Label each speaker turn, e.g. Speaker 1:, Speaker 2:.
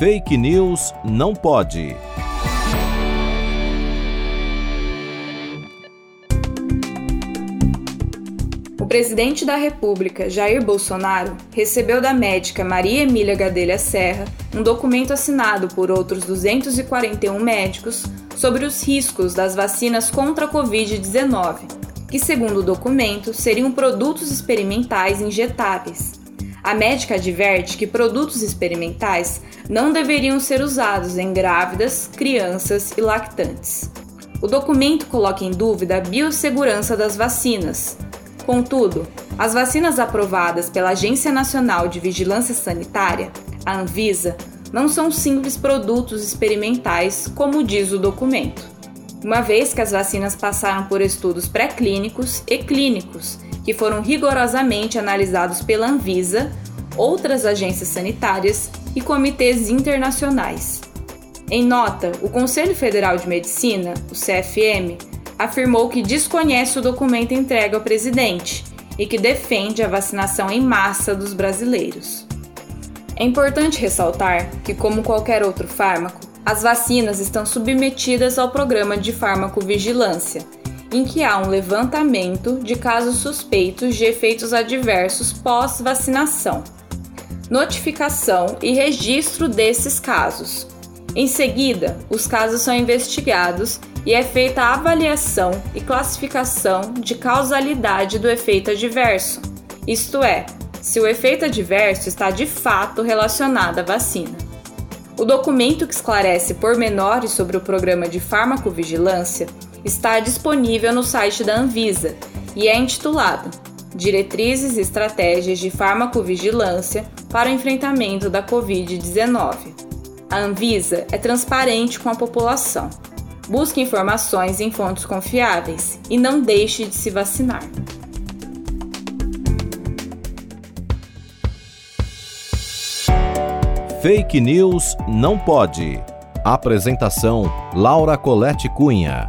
Speaker 1: Fake News não pode.
Speaker 2: O presidente da República, Jair Bolsonaro, recebeu da médica Maria Emília Gadelha Serra um documento assinado por outros 241 médicos sobre os riscos das vacinas contra a Covid-19, que, segundo o documento, seriam produtos experimentais injetáveis. A médica adverte que produtos experimentais não deveriam ser usados em grávidas, crianças e lactantes. O documento coloca em dúvida a biossegurança das vacinas. Contudo, as vacinas aprovadas pela Agência Nacional de Vigilância Sanitária, a Anvisa, não são simples produtos experimentais, como diz o documento, uma vez que as vacinas passaram por estudos pré-clínicos e clínicos, que foram rigorosamente analisados pela Anvisa, outras agências sanitárias e comitês internacionais. Em nota, o Conselho Federal de Medicina, o CFM, afirmou que desconhece o documento entregue ao presidente e que defende a vacinação em massa dos brasileiros. É importante ressaltar que, como qualquer outro fármaco, as vacinas estão submetidas ao programa de farmacovigilância, em que há um levantamento de casos suspeitos de efeitos adversos pós-vacinação, notificação e registro desses casos. Em seguida, os casos são investigados e é feita a avaliação e classificação de causalidade do efeito adverso, isto é, se o efeito adverso está de fato relacionado à vacina. O documento que esclarece pormenores sobre o programa de farmacovigilância está disponível no site da Anvisa e é intitulado Diretrizes e Estratégias de Farmacovigilância para o Enfrentamento da Covid-19. A Anvisa é transparente com a população. Busque informações em fontes confiáveis e não deixe de se vacinar.
Speaker 1: Fake News não pode. Apresentação: Laura Colette Cunha.